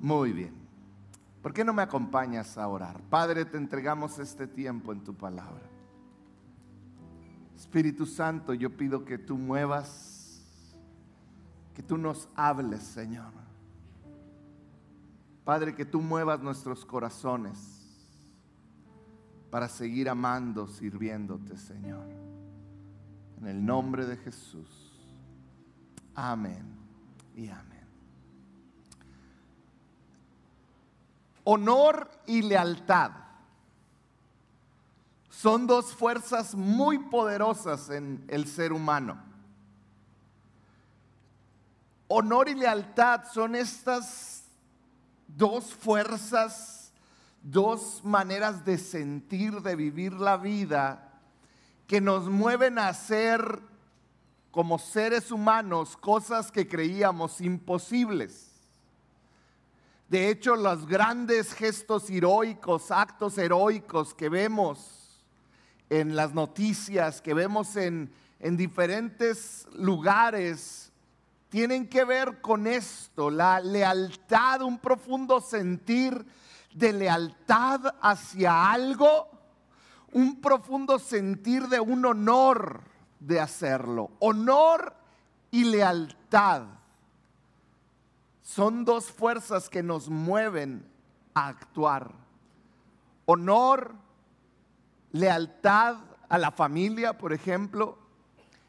Muy bien. ¿Por qué no me acompañas a orar? Padre, te entregamos este tiempo en tu palabra. Espíritu Santo, yo pido que tú muevas, que tú nos hables, Señor. Padre, que tú muevas nuestros corazones para seguir amando, sirviéndote, Señor. En el nombre de Jesús. Amén y amén. Honor y lealtad son dos fuerzas muy poderosas en el ser humano. Honor y lealtad son estas dos fuerzas, dos maneras de sentir, de vivir la vida, que nos mueven a hacer como seres humanos cosas que creíamos imposibles. De hecho, los grandes gestos heroicos, actos heroicos que vemos en las noticias, que vemos en, en diferentes lugares, tienen que ver con esto, la lealtad, un profundo sentir de lealtad hacia algo, un profundo sentir de un honor de hacerlo. Honor y lealtad son dos fuerzas que nos mueven a actuar. Honor, lealtad a la familia, por ejemplo,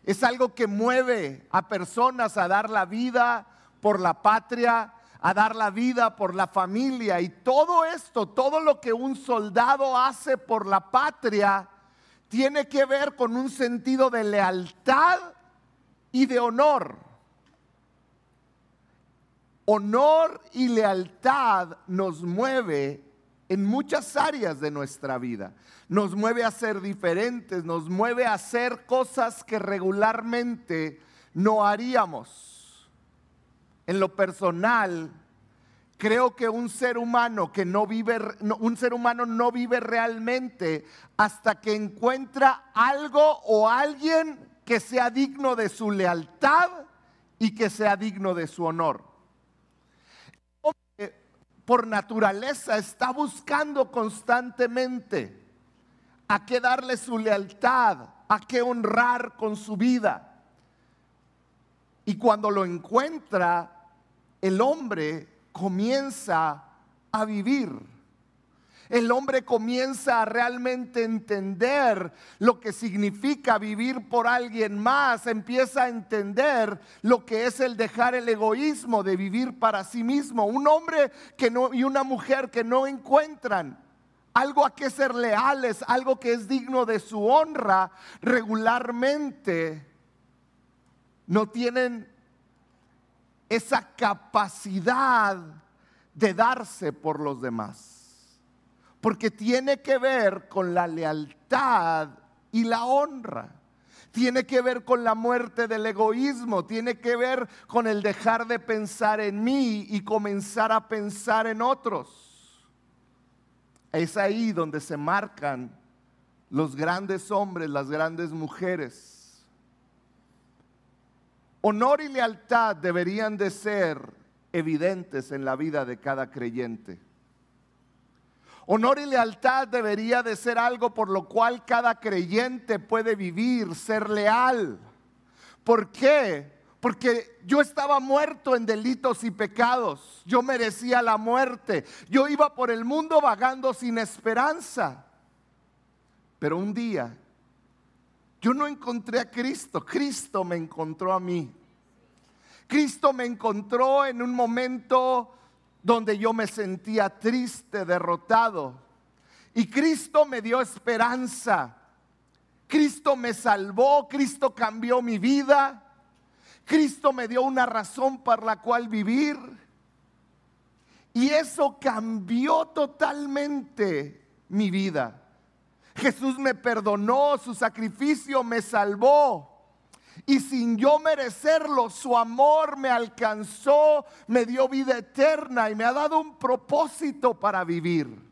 es algo que mueve a personas a dar la vida por la patria, a dar la vida por la familia. Y todo esto, todo lo que un soldado hace por la patria, tiene que ver con un sentido de lealtad y de honor honor y lealtad nos mueve en muchas áreas de nuestra vida. Nos mueve a ser diferentes, nos mueve a hacer cosas que regularmente no haríamos. En lo personal, creo que un ser humano que no vive, un ser humano no vive realmente hasta que encuentra algo o alguien que sea digno de su lealtad y que sea digno de su honor por naturaleza está buscando constantemente a qué darle su lealtad, a qué honrar con su vida. Y cuando lo encuentra, el hombre comienza a vivir el hombre comienza a realmente entender lo que significa vivir por alguien más, empieza a entender lo que es el dejar el egoísmo de vivir para sí mismo. Un hombre que no y una mujer que no encuentran algo a que ser leales, algo que es digno de su honra, regularmente no tienen esa capacidad de darse por los demás porque tiene que ver con la lealtad y la honra. Tiene que ver con la muerte del egoísmo, tiene que ver con el dejar de pensar en mí y comenzar a pensar en otros. Es ahí donde se marcan los grandes hombres, las grandes mujeres. Honor y lealtad deberían de ser evidentes en la vida de cada creyente. Honor y lealtad debería de ser algo por lo cual cada creyente puede vivir, ser leal. ¿Por qué? Porque yo estaba muerto en delitos y pecados. Yo merecía la muerte. Yo iba por el mundo vagando sin esperanza. Pero un día yo no encontré a Cristo. Cristo me encontró a mí. Cristo me encontró en un momento donde yo me sentía triste, derrotado. Y Cristo me dio esperanza. Cristo me salvó, Cristo cambió mi vida. Cristo me dio una razón para la cual vivir. Y eso cambió totalmente mi vida. Jesús me perdonó, su sacrificio me salvó. Y sin yo merecerlo, su amor me alcanzó, me dio vida eterna y me ha dado un propósito para vivir.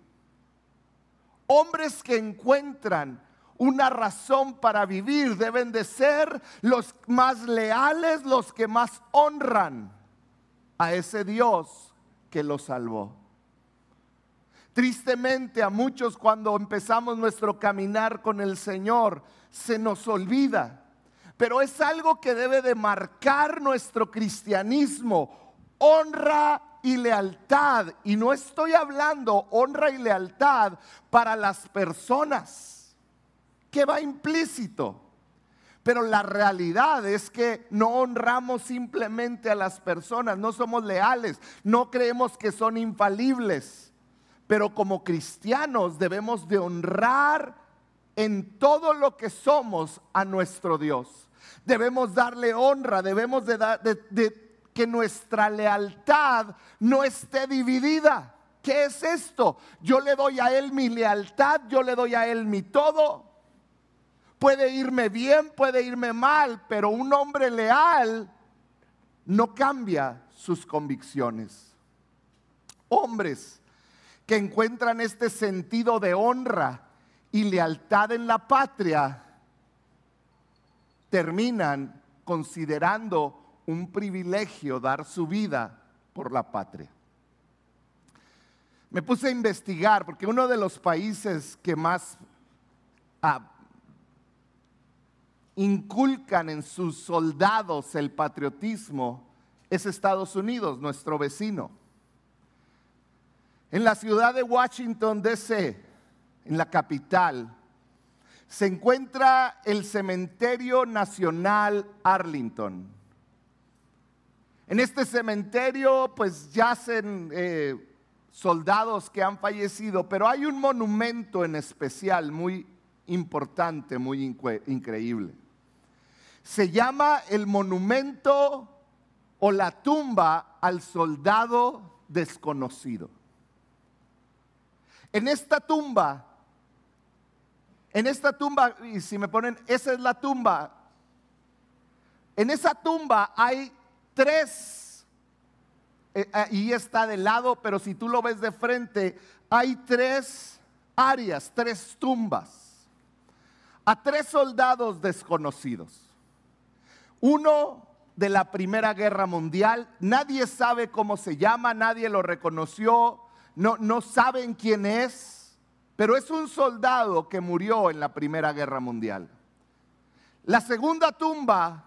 Hombres que encuentran una razón para vivir deben de ser los más leales, los que más honran a ese Dios que lo salvó. Tristemente a muchos cuando empezamos nuestro caminar con el Señor se nos olvida, pero es algo que debe de marcar nuestro cristianismo, honra y lealtad. Y no estoy hablando honra y lealtad para las personas, que va implícito. Pero la realidad es que no honramos simplemente a las personas, no somos leales, no creemos que son infalibles. Pero como cristianos debemos de honrar en todo lo que somos a nuestro Dios. Debemos darle honra, debemos de, que nuestra lealtad no esté dividida. ¿Qué es esto? Yo le doy a Él mi lealtad, yo le doy a Él mi todo. Puede irme bien, puede irme mal, pero un hombre leal no cambia sus convicciones. Hombres que encuentran este sentido de honra y lealtad en la patria, terminan considerando un privilegio dar su vida por la patria. Me puse a investigar porque uno de los países que más ah, inculcan en sus soldados el patriotismo es Estados Unidos, nuestro vecino. En la ciudad de Washington, D.C., en la capital, se encuentra el Cementerio Nacional Arlington. En este cementerio pues yacen eh, soldados que han fallecido, pero hay un monumento en especial muy importante, muy increíble. Se llama el monumento o la tumba al soldado desconocido. En esta tumba, en esta tumba, y si me ponen, esa es la tumba, en esa tumba hay tres, eh, eh, y está de lado, pero si tú lo ves de frente, hay tres áreas, tres tumbas, a tres soldados desconocidos. Uno de la Primera Guerra Mundial, nadie sabe cómo se llama, nadie lo reconoció, no, no saben quién es, pero es un soldado que murió en la Primera Guerra Mundial. La segunda tumba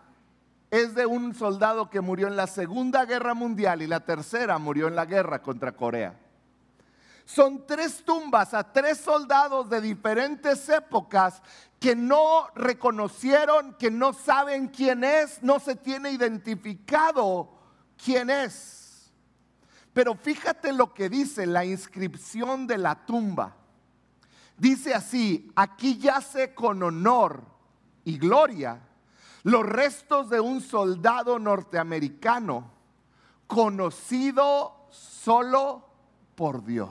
es de un soldado que murió en la Segunda Guerra Mundial y la tercera murió en la guerra contra Corea. Son tres tumbas a tres soldados de diferentes épocas que no reconocieron, que no saben quién es, no se tiene identificado quién es. Pero fíjate lo que dice la inscripción de la tumba. Dice así, aquí yace con honor y gloria los restos de un soldado norteamericano conocido solo por Dios.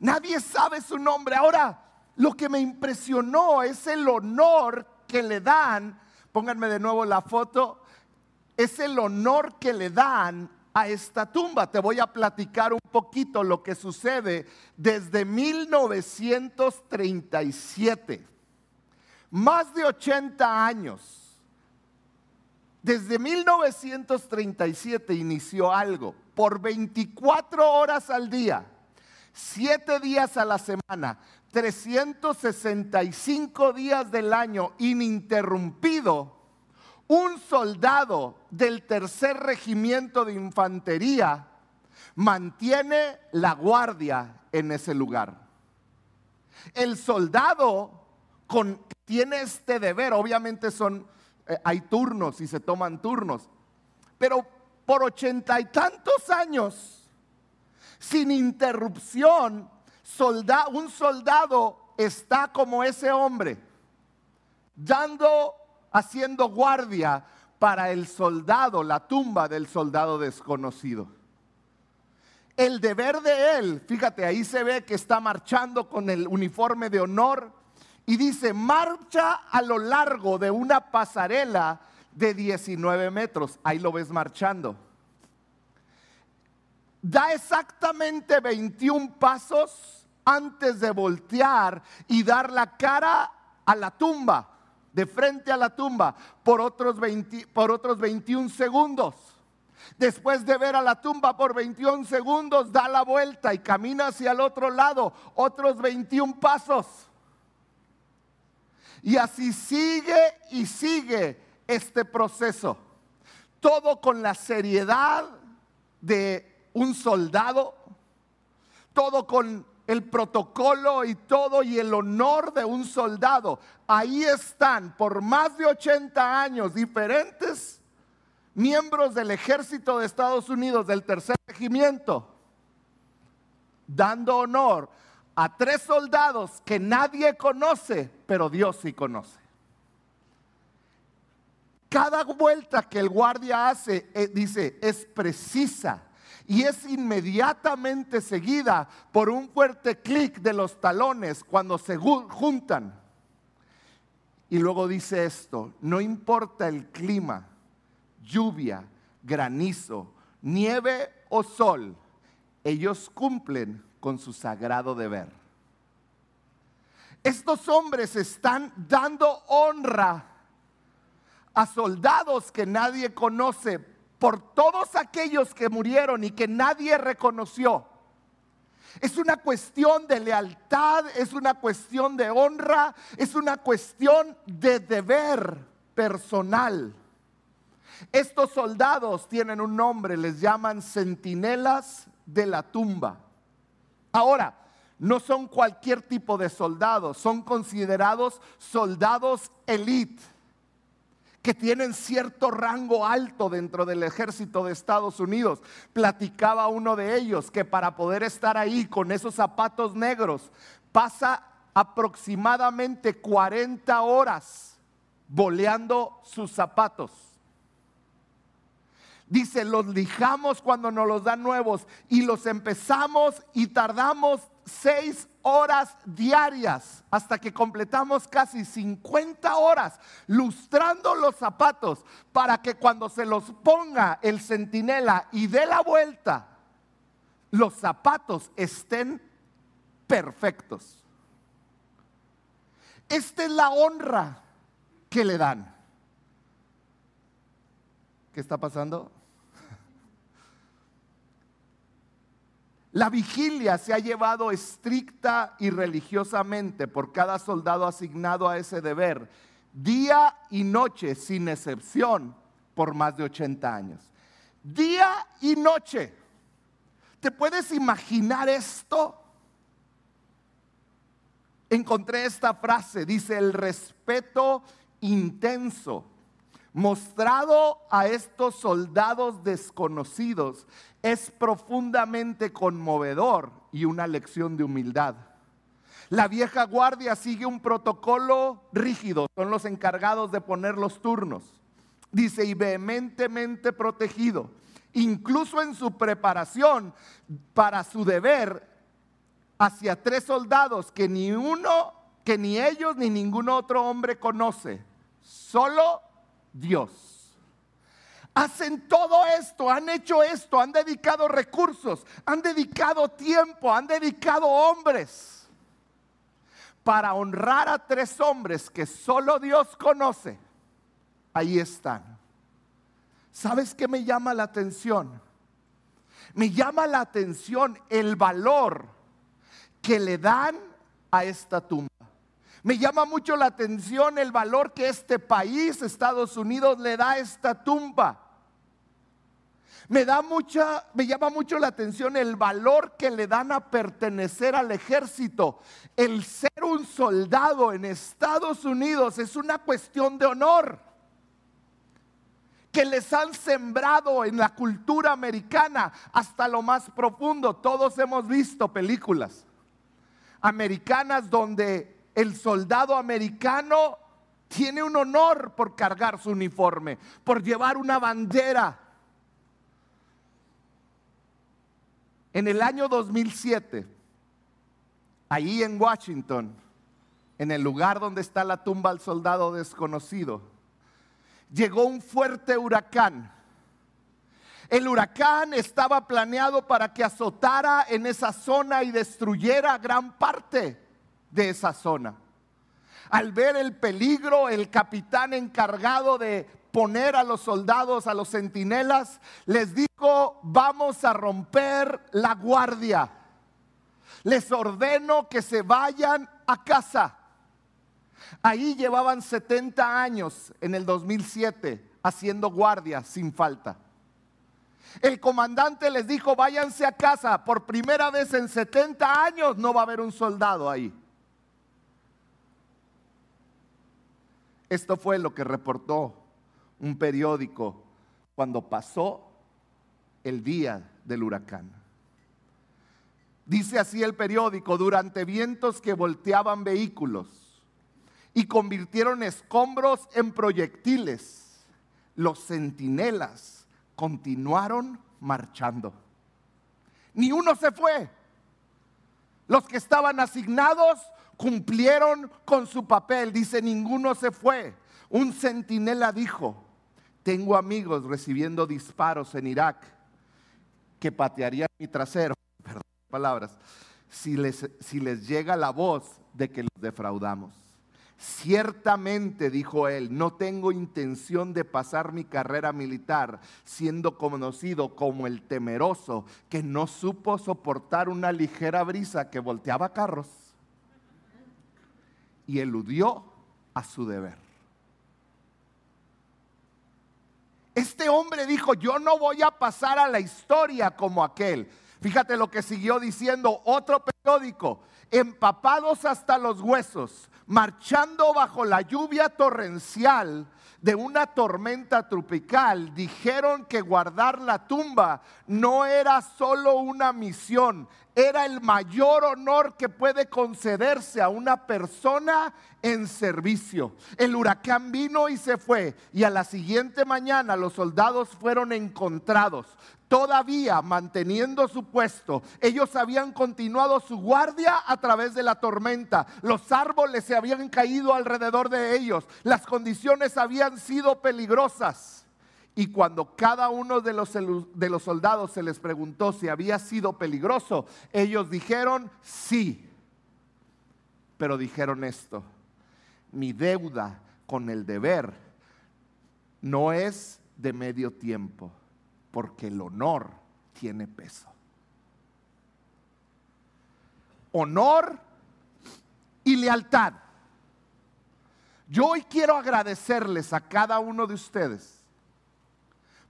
Nadie sabe su nombre. Ahora, lo que me impresionó es el honor que le dan, pónganme de nuevo la foto, es el honor que le dan a esta tumba. Te voy a platicar un poquito lo que sucede desde 1937. Más de 80 años. Desde 1937 inició algo. Por 24 horas al día, 7 días a la semana, 365 días del año ininterrumpido un soldado del tercer regimiento de infantería mantiene la guardia en ese lugar. El soldado tiene este deber, obviamente son, eh, hay turnos y se toman turnos, pero por ochenta y tantos años, sin interrupción, un soldado está como ese hombre, dando haciendo guardia para el soldado, la tumba del soldado desconocido. El deber de él, fíjate, ahí se ve que está marchando con el uniforme de honor y dice, marcha a lo largo de una pasarela de 19 metros. Ahí lo ves marchando. Da exactamente 21 pasos antes de voltear y dar la cara a la tumba de frente a la tumba por otros, por otros 21 segundos. Después de ver a la tumba por 21 segundos, da la vuelta y camina hacia el otro lado, otros 21 pasos. Y así sigue y sigue este proceso. Todo con la seriedad de un soldado, todo con el protocolo y todo y el honor de un soldado. Ahí están por más de 80 años diferentes miembros del ejército de Estados Unidos del tercer regimiento, dando honor a tres soldados que nadie conoce, pero Dios sí conoce. Cada vuelta que el guardia hace, eh, dice, es precisa y es inmediatamente seguida por un fuerte clic de los talones cuando se juntan. Y luego dice esto, no importa el clima, lluvia, granizo, nieve o sol, ellos cumplen con su sagrado deber. Estos hombres están dando honra a soldados que nadie conoce por todos aquellos que murieron y que nadie reconoció. Es una cuestión de lealtad, es una cuestión de honra, es una cuestión de deber personal. Estos soldados tienen un nombre, les llaman centinelas de la tumba. Ahora, no son cualquier tipo de soldados, son considerados soldados elite que tienen cierto rango alto dentro del ejército de Estados Unidos. Platicaba uno de ellos que para poder estar ahí con esos zapatos negros pasa aproximadamente 40 horas boleando sus zapatos. Dice, los lijamos cuando nos los dan nuevos y los empezamos y tardamos seis horas diarias hasta que completamos casi 50 horas lustrando los zapatos para que cuando se los ponga el centinela y dé la vuelta, los zapatos estén perfectos. Esta es la honra que le dan. ¿Qué está pasando? La vigilia se ha llevado estricta y religiosamente por cada soldado asignado a ese deber, día y noche sin excepción, por más de 80 años. Día y noche. ¿Te puedes imaginar esto? Encontré esta frase, dice el respeto intenso mostrado a estos soldados desconocidos es profundamente conmovedor y una lección de humildad. La vieja guardia sigue un protocolo rígido, son los encargados de poner los turnos. Dice, y vehementemente protegido, incluso en su preparación para su deber hacia tres soldados que ni uno, que ni ellos ni ningún otro hombre conoce, solo Dios. Hacen todo esto, han hecho esto, han dedicado recursos, han dedicado tiempo, han dedicado hombres para honrar a tres hombres que solo Dios conoce. Ahí están. ¿Sabes qué me llama la atención? Me llama la atención el valor que le dan a esta tumba. Me llama mucho la atención el valor que este país, Estados Unidos, le da a esta tumba. Me da mucha, me llama mucho la atención el valor que le dan a pertenecer al ejército. El ser un soldado en Estados Unidos es una cuestión de honor que les han sembrado en la cultura americana hasta lo más profundo. Todos hemos visto películas americanas donde el soldado americano tiene un honor por cargar su uniforme, por llevar una bandera. En el año 2007, ahí en Washington, en el lugar donde está la tumba al soldado desconocido, llegó un fuerte huracán. El huracán estaba planeado para que azotara en esa zona y destruyera gran parte de esa zona. Al ver el peligro, el capitán encargado de poner a los soldados, a los centinelas, les dijo, vamos a romper la guardia. Les ordeno que se vayan a casa. Ahí llevaban 70 años en el 2007 haciendo guardia sin falta. El comandante les dijo, váyanse a casa. Por primera vez en 70 años no va a haber un soldado ahí. Esto fue lo que reportó un periódico cuando pasó el día del huracán. Dice así el periódico, durante vientos que volteaban vehículos y convirtieron escombros en proyectiles, los centinelas continuaron marchando. Ni uno se fue. Los que estaban asignados cumplieron con su papel. Dice, ninguno se fue. Un centinela dijo, tengo amigos recibiendo disparos en Irak que patearían mi trasero, perdón palabras, si les, si les llega la voz de que los defraudamos. Ciertamente, dijo él, no tengo intención de pasar mi carrera militar siendo conocido como el temeroso que no supo soportar una ligera brisa que volteaba carros y eludió a su deber. Este hombre dijo, yo no voy a pasar a la historia como aquel. Fíjate lo que siguió diciendo otro periódico, empapados hasta los huesos, marchando bajo la lluvia torrencial de una tormenta tropical, dijeron que guardar la tumba no era solo una misión, era el mayor honor que puede concederse a una persona en servicio. El huracán vino y se fue y a la siguiente mañana los soldados fueron encontrados. Todavía manteniendo su puesto, ellos habían continuado su guardia a través de la tormenta. Los árboles se habían caído alrededor de ellos. Las condiciones habían sido peligrosas. Y cuando cada uno de los, de los soldados se les preguntó si había sido peligroso, ellos dijeron sí. Pero dijeron esto, mi deuda con el deber no es de medio tiempo, porque el honor tiene peso. Honor y lealtad. Yo hoy quiero agradecerles a cada uno de ustedes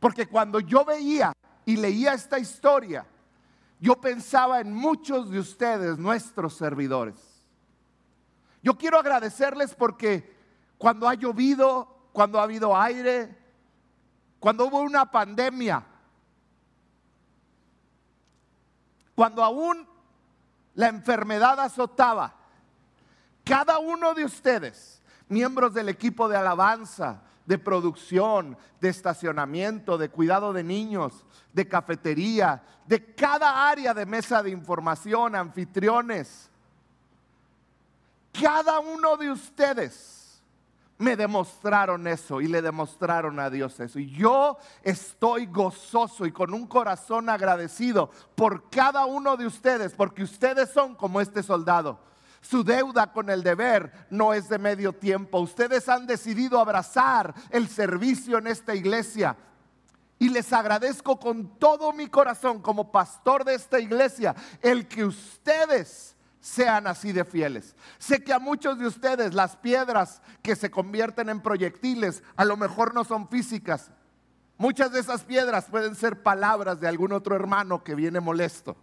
porque cuando yo veía y leía esta historia, yo pensaba en muchos de ustedes, nuestros servidores. Yo quiero agradecerles porque cuando ha llovido, cuando ha habido aire, cuando hubo una pandemia, cuando aún la enfermedad azotaba, cada uno de ustedes, miembros del equipo de alabanza, de producción, de estacionamiento, de cuidado de niños, de cafetería, de cada área de mesa de información, anfitriones. Cada uno de ustedes me demostraron eso y le demostraron a Dios eso. Y yo estoy gozoso y con un corazón agradecido por cada uno de ustedes, porque ustedes son como este soldado su deuda con el deber no es de medio tiempo. Ustedes han decidido abrazar el servicio en esta iglesia. Y les agradezco con todo mi corazón como pastor de esta iglesia el que ustedes sean así de fieles. Sé que a muchos de ustedes las piedras que se convierten en proyectiles a lo mejor no son físicas. Muchas de esas piedras pueden ser palabras de algún otro hermano que viene molesto.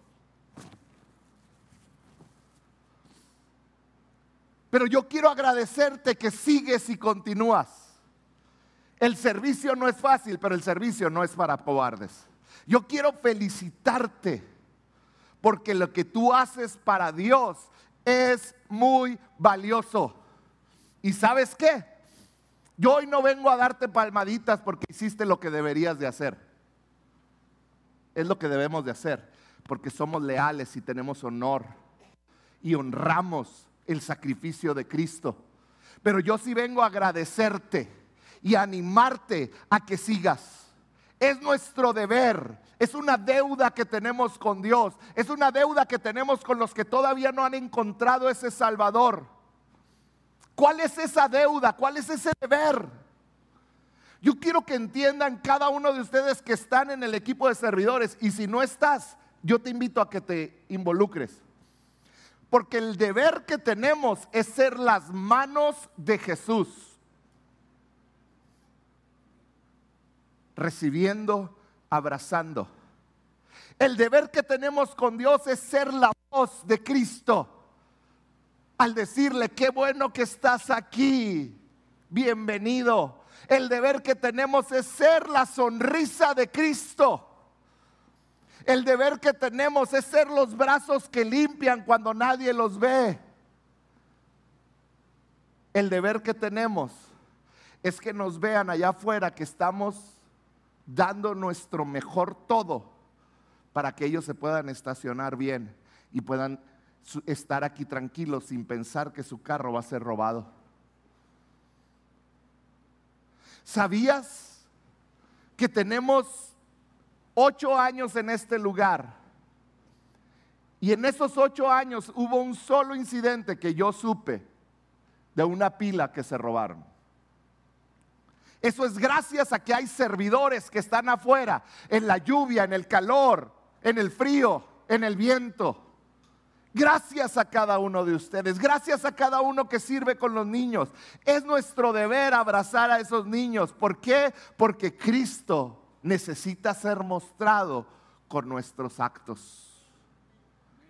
Pero yo quiero agradecerte que sigues y continúas. El servicio no es fácil, pero el servicio no es para cobardes. Yo quiero felicitarte porque lo que tú haces para Dios es muy valioso. ¿Y sabes qué? Yo hoy no vengo a darte palmaditas porque hiciste lo que deberías de hacer. Es lo que debemos de hacer, porque somos leales y tenemos honor y honramos el sacrificio de Cristo. Pero yo sí vengo a agradecerte y animarte a que sigas. Es nuestro deber, es una deuda que tenemos con Dios, es una deuda que tenemos con los que todavía no han encontrado ese Salvador. ¿Cuál es esa deuda? ¿Cuál es ese deber? Yo quiero que entiendan cada uno de ustedes que están en el equipo de servidores y si no estás, yo te invito a que te involucres. Porque el deber que tenemos es ser las manos de Jesús. Recibiendo, abrazando. El deber que tenemos con Dios es ser la voz de Cristo. Al decirle, qué bueno que estás aquí, bienvenido. El deber que tenemos es ser la sonrisa de Cristo. El deber que tenemos es ser los brazos que limpian cuando nadie los ve. El deber que tenemos es que nos vean allá afuera que estamos dando nuestro mejor todo para que ellos se puedan estacionar bien y puedan estar aquí tranquilos sin pensar que su carro va a ser robado. ¿Sabías que tenemos ocho años en este lugar? Y en esos ocho años hubo un solo incidente que yo supe de una pila que se robaron. Eso es gracias a que hay servidores que están afuera, en la lluvia, en el calor, en el frío, en el viento Gracias a cada uno de ustedes, gracias a cada uno que sirve con los niños. Es nuestro deber abrazar a esos niños. ¿Por qué? Porque Cristo necesita ser mostrado con nuestros actos.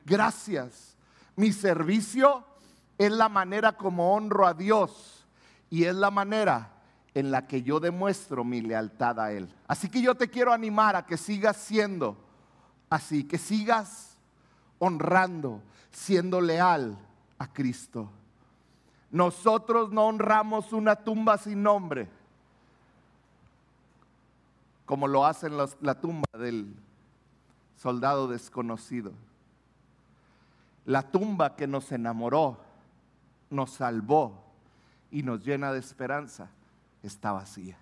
Gracias. Mi servicio es la manera como honro a Dios y es la manera en la que yo demuestro mi lealtad a Él. Así que yo te quiero animar a que sigas siendo así, que sigas honrando, siendo leal a Cristo. Nosotros no honramos una tumba sin nombre, como lo hacen la tumba del soldado desconocido. La tumba que nos enamoró, nos salvó y nos llena de esperanza, está vacía.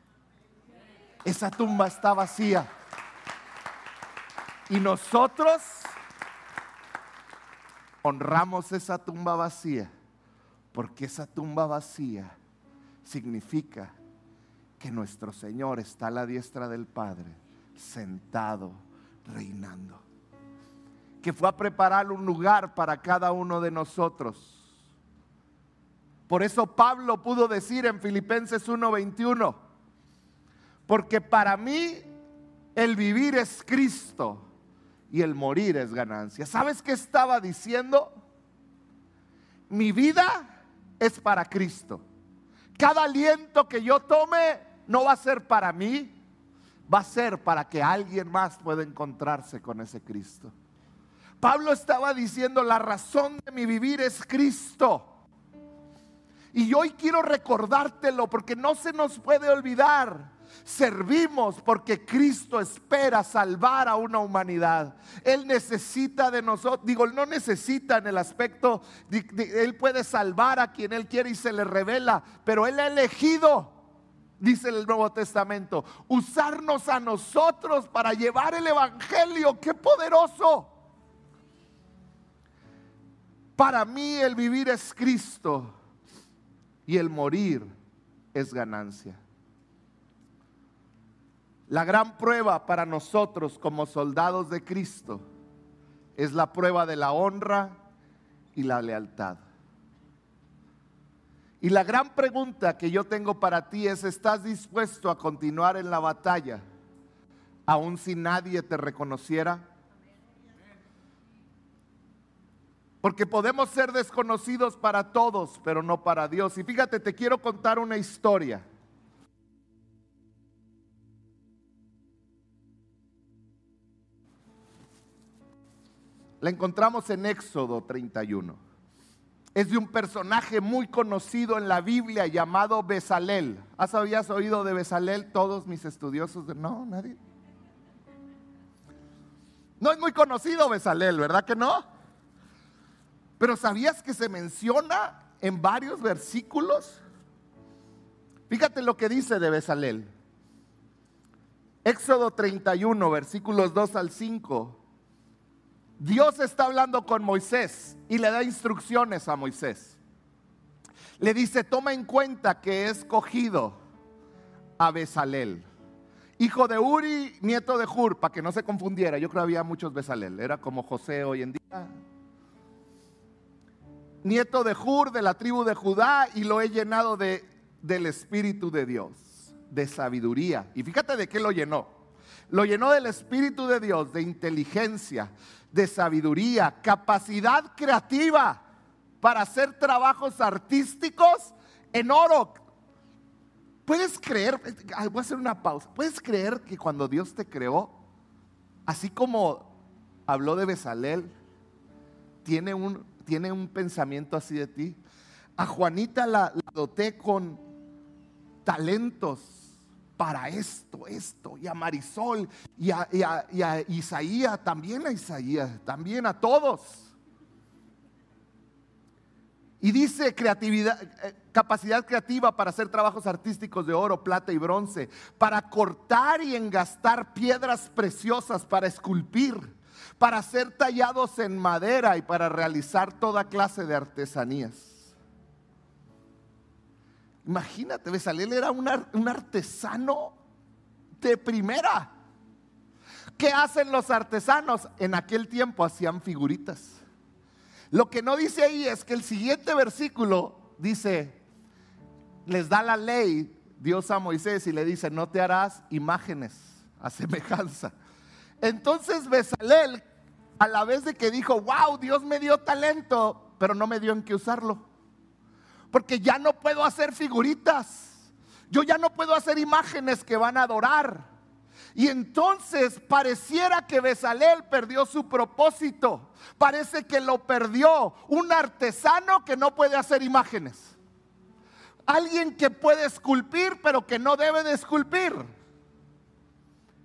Esa tumba está vacía. Y nosotros honramos esa tumba vacía, porque esa tumba vacía significa que nuestro Señor está a la diestra del Padre, sentado, reinando. Que fue a preparar un lugar para cada uno de nosotros. Por eso Pablo pudo decir en Filipenses 1:21, porque para mí el vivir es Cristo y el morir es ganancia. ¿Sabes qué estaba diciendo? Mi vida es para Cristo. Cada aliento que yo tome no va a ser para mí, va a ser para que alguien más pueda encontrarse con ese Cristo. Pablo estaba diciendo, la razón de mi vivir es Cristo. Y hoy quiero recordártelo porque no se nos puede olvidar Servimos porque Cristo espera salvar a una humanidad. Él necesita de nosotros, digo, no necesita en el aspecto, Él puede salvar a quien Él quiere y se le revela, pero Él ha elegido, dice el Nuevo Testamento, usarnos a nosotros para llevar el Evangelio. ¡Qué poderoso! Para mí el vivir es Cristo y el morir es ganancia. La gran prueba para nosotros como soldados de Cristo es la prueba de la honra y la lealtad. Y la gran pregunta que yo tengo para ti es, ¿estás dispuesto a continuar en la batalla aun si nadie te reconociera? Porque podemos ser desconocidos para todos, pero no para Dios. Y fíjate, te quiero contar una historia. La encontramos en Éxodo 31. Es de un personaje muy conocido en la Biblia llamado Besalel. ¿Has habías oído de Besalel todos mis estudiosos? De... No, nadie. No es muy conocido Besalel, ¿verdad que no? Pero ¿sabías que se menciona en varios versículos? Fíjate lo que dice de Besalel. Éxodo 31, versículos 2 al 5. Dios está hablando con Moisés y le da instrucciones a Moisés. Le dice, toma en cuenta que he escogido a Besalel, hijo de Uri, nieto de Hur, para que no se confundiera. Yo creo que había muchos Besalel, era como José hoy en día. Nieto de Hur, de la tribu de Judá, y lo he llenado de, del Espíritu de Dios, de sabiduría. Y fíjate de qué lo llenó. Lo llenó del Espíritu de Dios, de inteligencia, de sabiduría, capacidad creativa para hacer trabajos artísticos en oro. ¿Puedes creer? Voy a hacer una pausa. ¿Puedes creer que cuando Dios te creó, así como habló de Besalel, tiene un, tiene un pensamiento así de ti? A Juanita la, doté con talentos para esto, esto, y a Marisol, y a, y a Isaías, también a Isaías, también a todos. Y dice creatividad, eh, capacidad creativa para hacer trabajos artísticos de oro, plata y bronce, para cortar y engastar piedras preciosas, para esculpir, para ser tallados en madera y para realizar toda clase de artesanías. Imagínate, Besalel era un, un artesano de primera. ¿Qué hacen los artesanos? En aquel tiempo hacían figuritas. Lo que no dice ahí es que el siguiente versículo dice, les da la ley Dios a Moisés y le dice, no te harás imágenes a semejanza. Entonces Besalel, a la vez de que dijo, wow, Dios me dio talento, pero no me dio en qué usarlo. Porque ya no puedo hacer figuritas. Yo ya no puedo hacer imágenes que van a adorar. Y entonces pareciera que Besalel perdió su propósito. Parece que lo perdió. Un artesano que no puede hacer imágenes. Alguien que puede esculpir pero que no debe de esculpir.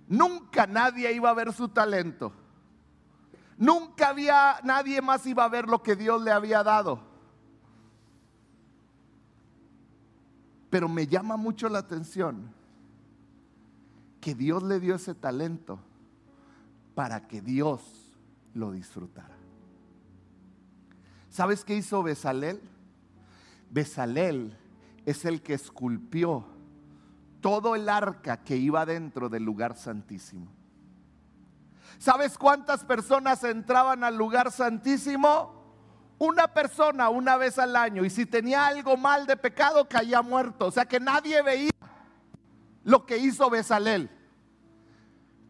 Nunca nadie iba a ver su talento. Nunca había nadie más iba a ver lo que Dios le había dado. Pero me llama mucho la atención que Dios le dio ese talento para que Dios lo disfrutara. ¿Sabes qué hizo Besalel? Besalel es el que esculpió todo el arca que iba dentro del lugar santísimo. ¿Sabes cuántas personas entraban al lugar santísimo? Una persona una vez al año y si tenía algo mal de pecado caía muerto. O sea que nadie veía lo que hizo Besalel.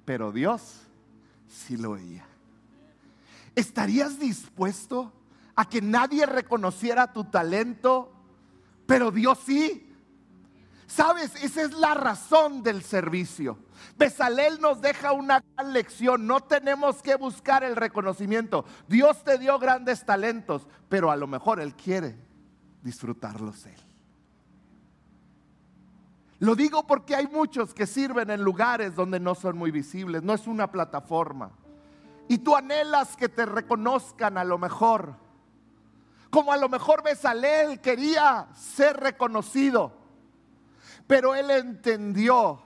Pero Dios sí lo veía. ¿Estarías dispuesto a que nadie reconociera tu talento, pero Dios sí? Sabes, esa es la razón del servicio. Besalel nos deja una gran lección. No tenemos que buscar el reconocimiento. Dios te dio grandes talentos, pero a lo mejor Él quiere disfrutarlos Él. Lo digo porque hay muchos que sirven en lugares donde no son muy visibles, no es una plataforma. Y tú anhelas que te reconozcan a lo mejor. Como a lo mejor Besalel quería ser reconocido. Pero él entendió,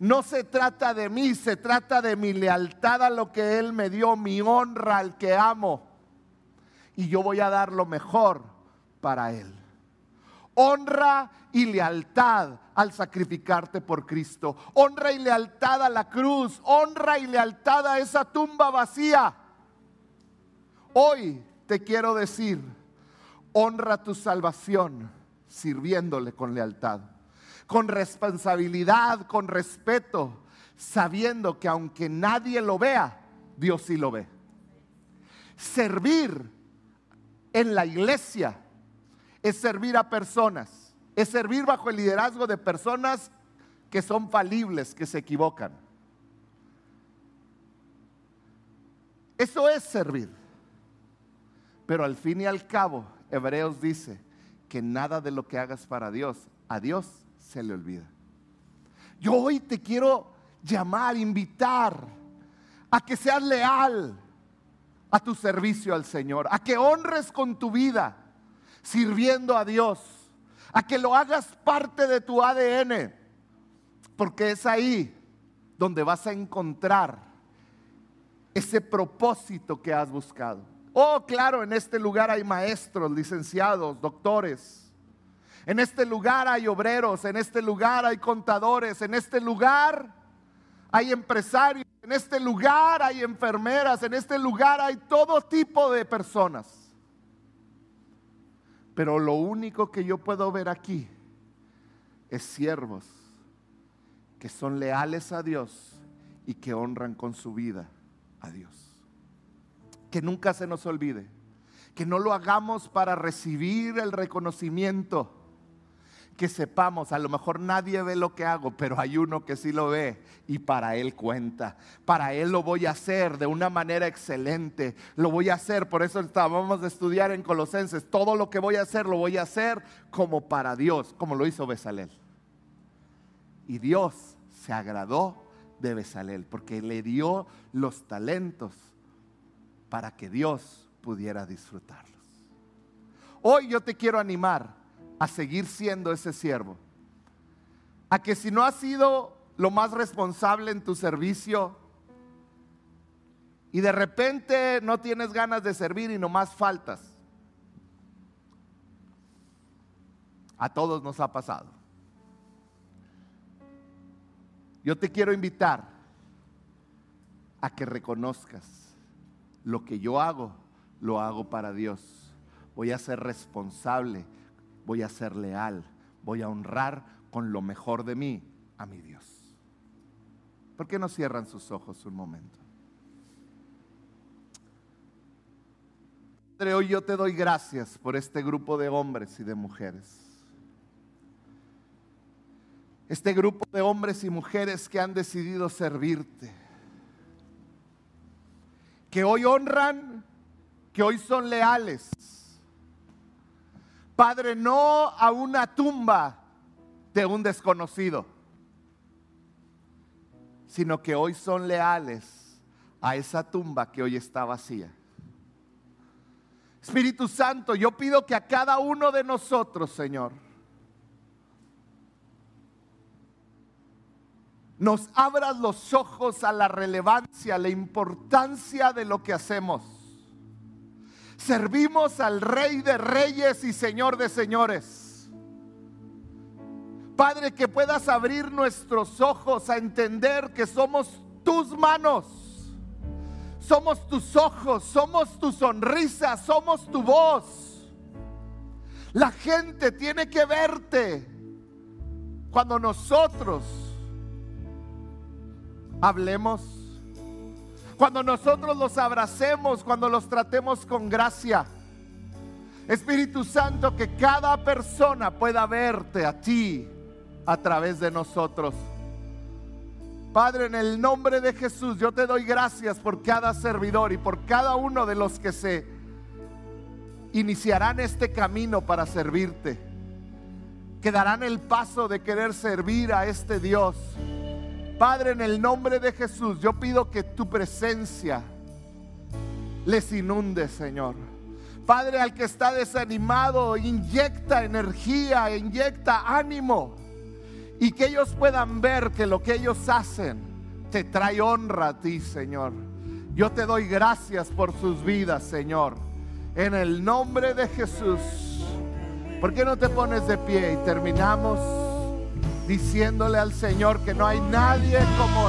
no se trata de mí, se trata de mi lealtad a lo que él me dio, mi honra al que amo. Y yo voy a dar lo mejor para él honra y lealtad al sacrificarte por Cristo. Honra y lealtad a la cruz. Honra y lealtad a esa tumba vacía. Hoy te quiero decir, honra tu salvación sirviéndole con lealtad, con responsabilidad, con respeto, sabiendo que aunque nadie lo vea, Dios sí lo ve. Servir en la iglesia es servir a personas, es servir bajo el liderazgo de personas que son falibles, que se equivocan. Eso es servir. Pero al fin y al cabo, Hebreos dice que nada de lo que hagas para Dios, a Dios se le olvida. Yo hoy te quiero llamar, invitar a que seas leal a tu servicio al Señor, a que honres con tu vida sirviendo a Dios, a que lo hagas parte de tu ADN, porque es ahí donde vas a encontrar ese propósito que has buscado. Oh, claro, en este lugar hay maestros, licenciados, doctores. En este lugar hay obreros, en este lugar hay contadores, en este lugar hay empresarios, en este lugar hay enfermeras, en este lugar hay todo tipo de personas. Pero lo único que yo puedo ver aquí es siervos que son leales a Dios y que honran con su vida a Dios. Que nunca se nos olvide, que no lo hagamos para recibir el reconocimiento que sepamos, a lo mejor nadie ve lo que hago, pero hay uno que sí lo ve y para él cuenta. Para él lo voy a hacer de una manera excelente. Lo voy a hacer, por eso estábamos a estudiar en Colosenses, todo lo que voy a hacer lo voy a hacer como para Dios, como lo hizo Besalel. Y Dios se agradó de Besalel porque le dio los talentos para que Dios pudiera disfrutarlos. Hoy yo te quiero animar a seguir siendo ese siervo. A que si no has sido lo más responsable en tu servicio y de repente no tienes ganas de servir y nomás faltas. A todos nos ha pasado. Yo te quiero invitar a que reconozcas lo que yo hago, lo hago para Dios. Voy a ser responsable voy a ser leal, voy a honrar con lo mejor de mí a mi Dios. ¿Por qué no cierran sus ojos un momento? Padre, hoy yo te doy gracias por este grupo de hombres y de mujeres. Este grupo de hombres y mujeres que han decidido servirte. Que hoy honran, que hoy son leales Padre, no a una tumba de un desconocido, sino que hoy son leales a esa tumba que hoy está vacía. Espíritu Santo, yo pido que a cada uno de nosotros, Señor, nos abras los ojos a la relevancia, la importancia de lo que hacemos Servimos al Rey de Reyes y Señor de Señores. Padre, que puedas abrir nuestros ojos a entender que somos tus manos, somos tus ojos, somos tu sonrisa, somos tu voz. La gente tiene que verte cuando nosotros hablemos cuando nosotros los abracemos, cuando los tratemos con gracia. Espíritu Santo, que cada persona pueda verte a ti a través de nosotros. Padre, en el nombre de Jesús, yo te doy gracias por cada servidor y por cada uno de los que se iniciarán este camino para servirte, que darán el paso de querer servir a este Dios Padre, en el nombre de Jesús, yo pido que tu presencia les inunde, Señor. Padre, al que está desanimado, inyecta energía, inyecta ánimo. Y que ellos puedan ver que lo que ellos hacen te trae honra a ti, Señor. Yo te doy gracias por sus vidas, Señor. En el nombre de Jesús. ¿Por qué no te pones de pie y terminamos? Diciéndole al Señor que no hay nadie como Él.